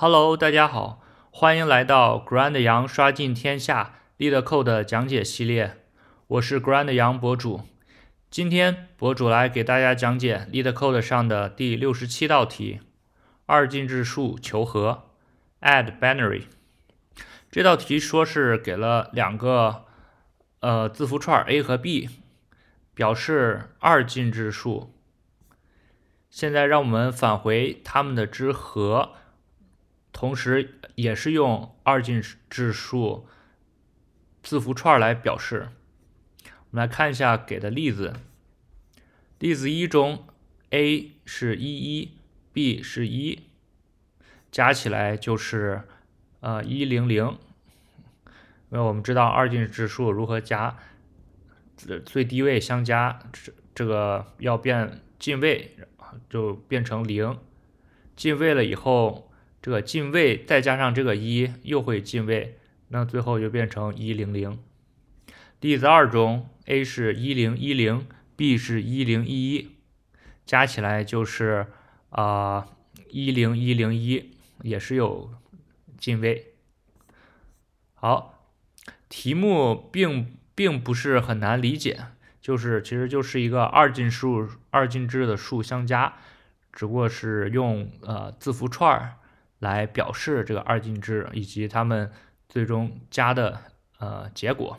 Hello，大家好，欢迎来到 Grand 羊刷尽天下 LeetCode 讲解系列。我是 Grand 羊博主，今天博主来给大家讲解 LeetCode 上的第六十七道题：二进制数求和，add binary。这道题说是给了两个呃字符串 a 和 b，表示二进制数。现在让我们返回它们的之和，同时也是用二进制数字符串来表示。我们来看一下给的例子。例子一中，a 是一一，b 是一，加起来就是呃一零零。因为我们知道二进制数如何加，最低位相加，这这个要变进位。就变成零，进位了以后，这个进位再加上这个一又会进位，那最后就变成一零零。例子二中，a 是一零一零，b 是一零一一，加起来就是啊一零一零一，也是有进位。好，题目并并不是很难理解。就是其实就是一个二进数二进制的数相加，只不过是用呃字符串儿来表示这个二进制以及它们最终加的呃结果。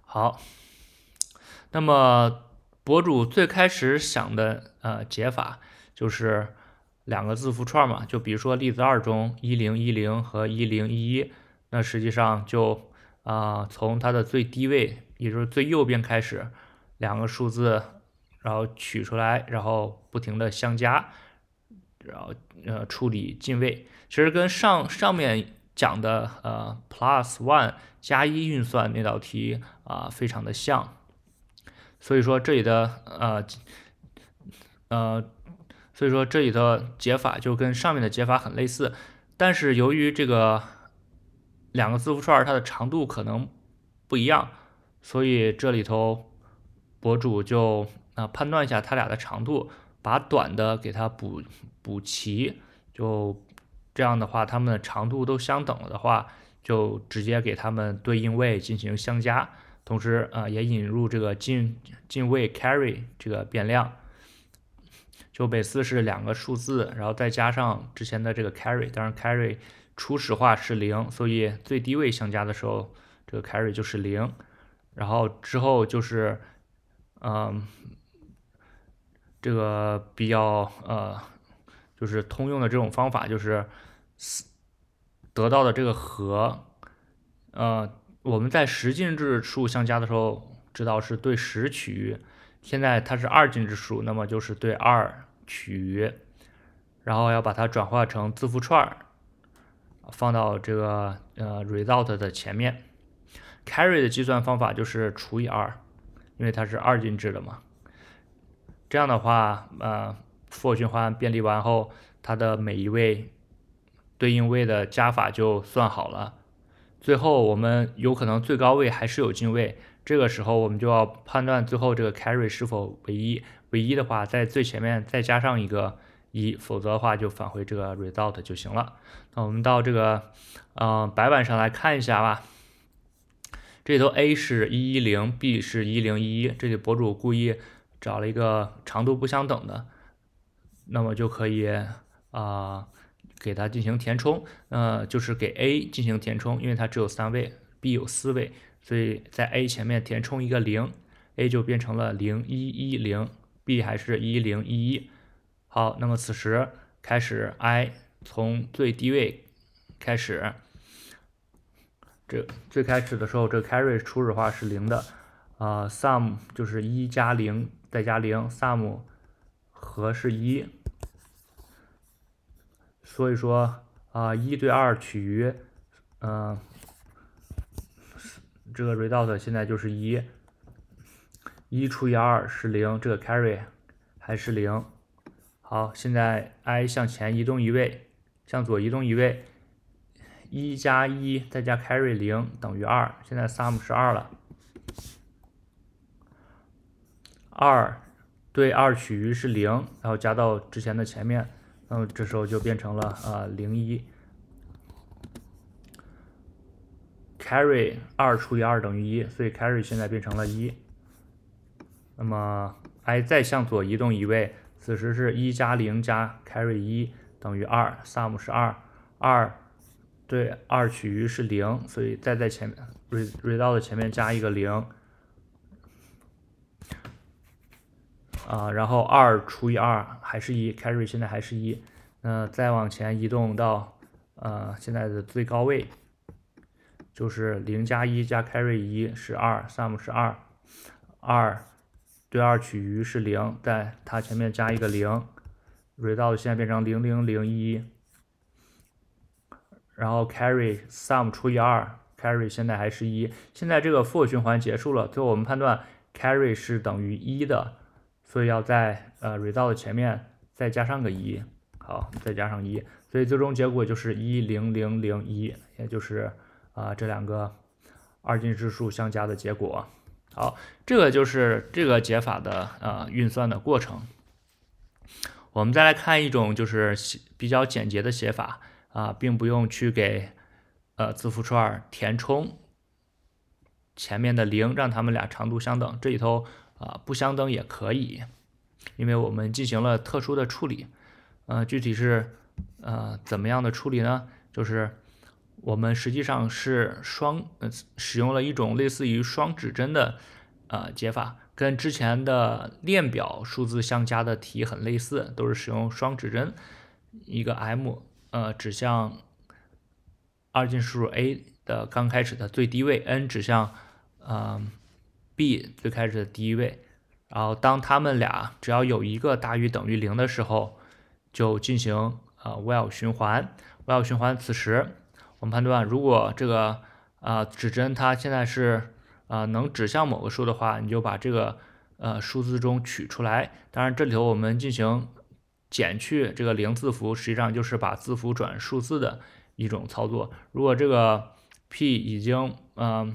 好，那么博主最开始想的呃解法就是两个字符串嘛，就比如说例子二中一零一零和一零一一，那实际上就啊从它的最低位。也就是最右边开始两个数字，然后取出来，然后不停的相加，然后呃处理进位，其实跟上上面讲的呃 plus one 加一运算那道题啊非常的像，所以说这里的呃呃所以说这里的解法就跟上面的解法很类似，但是由于这个两个字符串它的长度可能不一样。所以这里头，博主就啊判断一下它俩的长度，把短的给它补补齐，就这样的话，它们的长度都相等了的话，就直接给它们对应位进行相加，同时啊也引入这个进进位 carry 这个变量，就每次是两个数字，然后再加上之前的这个 carry，当然 carry 初始化是零，所以最低位相加的时候，这个 carry 就是零。然后之后就是，嗯，这个比较呃，就是通用的这种方法，就是得到的这个和，呃，我们在十进制数相加的时候，知道是对十取，现在它是二进制数，那么就是对二取，然后要把它转化成字符串，放到这个呃 result 的前面。carry 的计算方法就是除以二，因为它是二进制的嘛。这样的话，呃，for 循环便利完后，它的每一位对应位的加法就算好了。最后我们有可能最高位还是有进位，这个时候我们就要判断最后这个 carry 是否为一，为一的话，在最前面再加上一个一，否则的话就返回这个 result 就行了。那我们到这个嗯白板上来看一下吧。这里头 a 是一一零，b 是一零一一，这里博主故意找了一个长度不相等的，那么就可以啊给它进行填充，呃就是给 a 进行填充，因为它只有三位，b 有四位，所以在 a 前面填充一个零，a 就变成了零一一零，b 还是一零一一。好，那么此时开始 i 从最低位开始。这最开始的时候，这 carry 初始化是零的，啊，sum 就是一加零再加零，sum 和是一，所以说啊，一对二取余，嗯，这个 result 现在就是一，一除以二是零，这个 carry 还是零。好，现在 i 向前移动一位，向左移动一位。一加一再加 carry 零等于二，现在 sum 是二了。二对二取余是零，然后加到之前的前面，那么这时候就变成了呃零一。carry 二除以二等于一，所以 carry 现在变成了一。那么 i 再向左移动一位，此时是一加零加 carry 一等于二，sum 是二，二对二取余是零，所以再在前面 result 前面加一个零。啊，然后二除以二还是一，carry 现在还是一。那再往前移动到呃现在的最高位。就是零加一加 carry 一是二，sum 是二，二对二取余是零，在它前面加一个零，result 现在变成零零零一，然后 carry sum 除以二，carry 现在还是一，现在这个 for 循环结束了，最后我们判断 carry 是等于一的，所以要在呃 result 前面再加上个一，好，再加上一，所以最终结果就是一零零零一，也就是。啊，这两个二进制数相加的结果。好，这个就是这个解法的呃运算的过程。我们再来看一种就是比较简洁的写法啊，并不用去给呃字符串填充前面的零，让它们俩长度相等。这里头啊不相等也可以，因为我们进行了特殊的处理。呃，具体是呃怎么样的处理呢？就是。我们实际上是双呃使用了一种类似于双指针的呃解法，跟之前的链表数字相加的题很类似，都是使用双指针，一个 m 呃指向二进数 a 的刚开始的最低位，n 指向嗯 b 最开始的第一位，然后当它们俩只要有一个大于等于零的时候，就进行呃 while 循环，while 循环此时。我们判断，如果这个啊指针它现在是啊能指向某个数的话，你就把这个呃数字中取出来。当然，这里头我们进行减去这个零字符，实际上就是把字符转数字的一种操作。如果这个 p 已经嗯，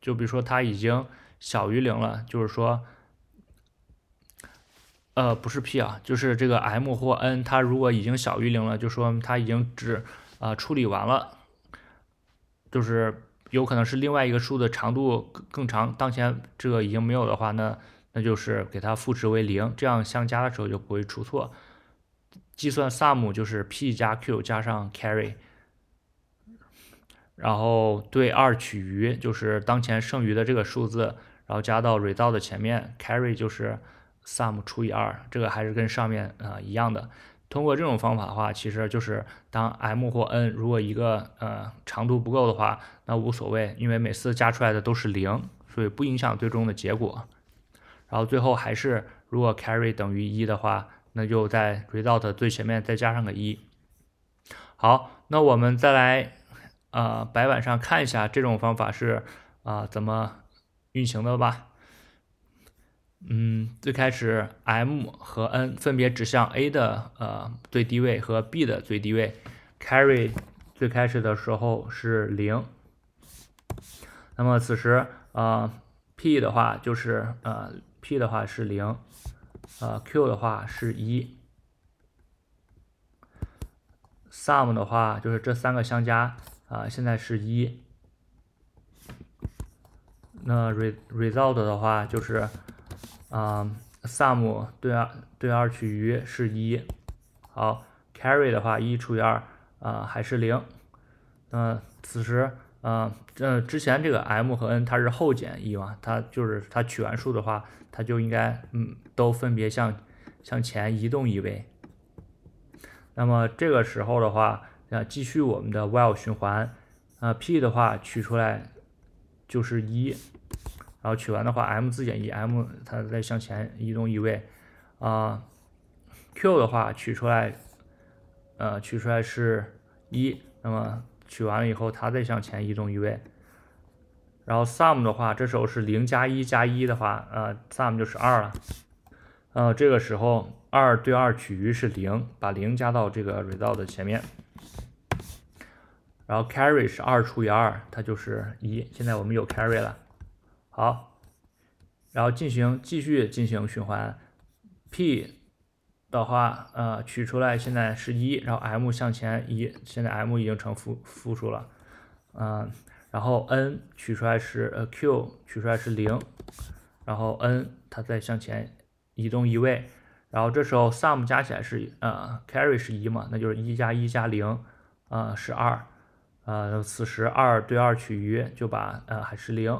就比如说它已经小于零了，就是说呃不是 p 啊，就是这个 m 或 n 它如果已经小于零了，就说它已经只啊处理完了。就是有可能是另外一个数的长度更长，当前这个已经没有的话，那那就是给它赋值为零，这样相加的时候就不会出错。计算 sum 就是 p 加 q 加上 carry，然后对二取余就是当前剩余的这个数字，然后加到 result 的前面，carry 就是 sum 除以二，这个还是跟上面啊一样的。通过这种方法的话，其实就是当 m 或 n 如果一个呃长度不够的话，那无所谓，因为每次加出来的都是零，所以不影响最终的结果。然后最后还是如果 carry 等于一的话，那就在 result 最前面再加上个一。好，那我们再来呃白板上看一下这种方法是啊怎么运行的吧。嗯，最开始 m 和 n 分别指向 a 的呃最低位和 b 的最低位，carry 最开始的时候是零，那么此时呃 p 的话就是呃 p 的话是零，呃 q 的话是一，sum 的话就是这三个相加啊现在是一，那 re result 的话就是。啊，sum 对二对二取余是一，好，carry 的话一除以二啊还是零，那此时啊这之前这个 m 和 n 它是后减一嘛，它就是它取完数的话，它就应该嗯都分别向向前移动一位，那么这个时候的话啊继续我们的 while 循环，啊 p 的话取出来就是一。然后取完的话，m 自减一，m 它再向前移动一位，啊，q 的话取出来，呃，取出来是一，那么取完了以后，它再向前移动一位，然后 sum 的话，这时候是零加一加一的话，呃，sum 就是二了，呃，这个时候二对二取余是零，把零加到这个 result 前面，然后 carry 是二除以二，它就是一，现在我们有 carry 了。好，然后进行继续进行循环，p 的话，呃，取出来现在是一，然后 m 向前移，现在 m 已经成负负数了，嗯，然后 n 取出来是呃 q 取出来是零，然后 n 它再向前移动一位，然后这时候 sum 加起来是呃 carry 是一嘛，那就是一加一加零，呃是二，呃，此时二对二取余就把呃还是零。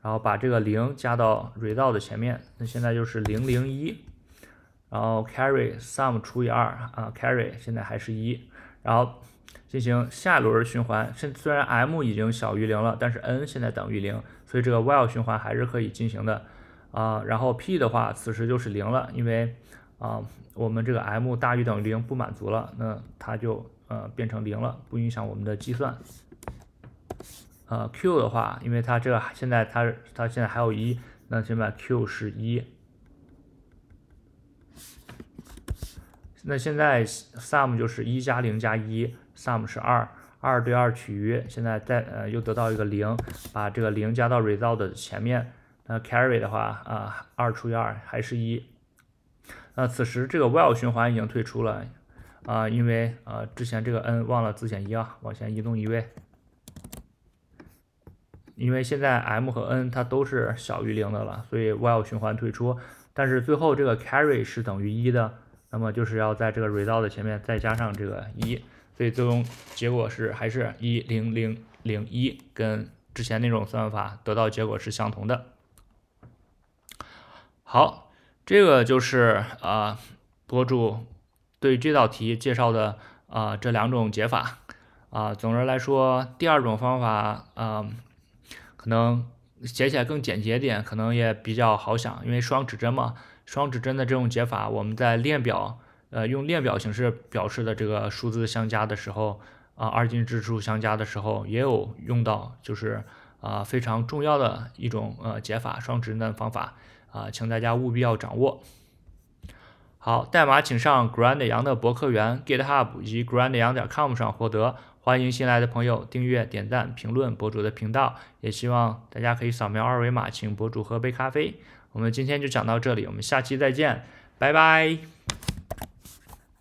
然后把这个零加到 result 的前面，那现在就是零零一，然后 carry sum 除以二啊，carry 现在还是一，然后进行下一轮循环。现虽然 m 已经小于零了，但是 n 现在等于零，所以这个 while 循环还是可以进行的啊。然后 p 的话，此时就是零了，因为啊我们这个 m 大于等于零不满足了，那它就呃变成零了，不影响我们的计算。呃，q 的话，因为它这个现在它它现在还有一，那现在 q 是一。那现在 sum 就是一加零加一，sum 是二，二对二取余，现在再呃又得到一个零，把这个零加到 result 前面，那 carry 的话啊，二除以二还是一。那此时这个 while 循环已经退出了啊，因为呃之前这个 n 忘了自选一啊，往前移动一位。因为现在 m 和 n 它都是小于零的了，所以 while 循环退出。但是最后这个 carry 是等于一的，那么就是要在这个 result 前面再加上这个一，所以最终结果是还是一零零零一，跟之前那种算法得到结果是相同的。好，这个就是啊博主对这道题介绍的啊这两种解法啊。总的来说，第二种方法啊。可能写起来更简洁点，可能也比较好想，因为双指针嘛，双指针的这种解法，我们在链表，呃，用链表形式表示的这个数字相加的时候，啊，二进制数相加的时候也有用到，就是啊非常重要的一种呃解法，双指针的方法啊，请大家务必要掌握。好，代码请上 Grand 杨的博客园 GitHub 以及 Grand 杨点 com 上获得。欢迎新来的朋友订阅、点赞、评论博主的频道，也希望大家可以扫描二维码请博主喝杯咖啡。我们今天就讲到这里，我们下期再见，拜拜。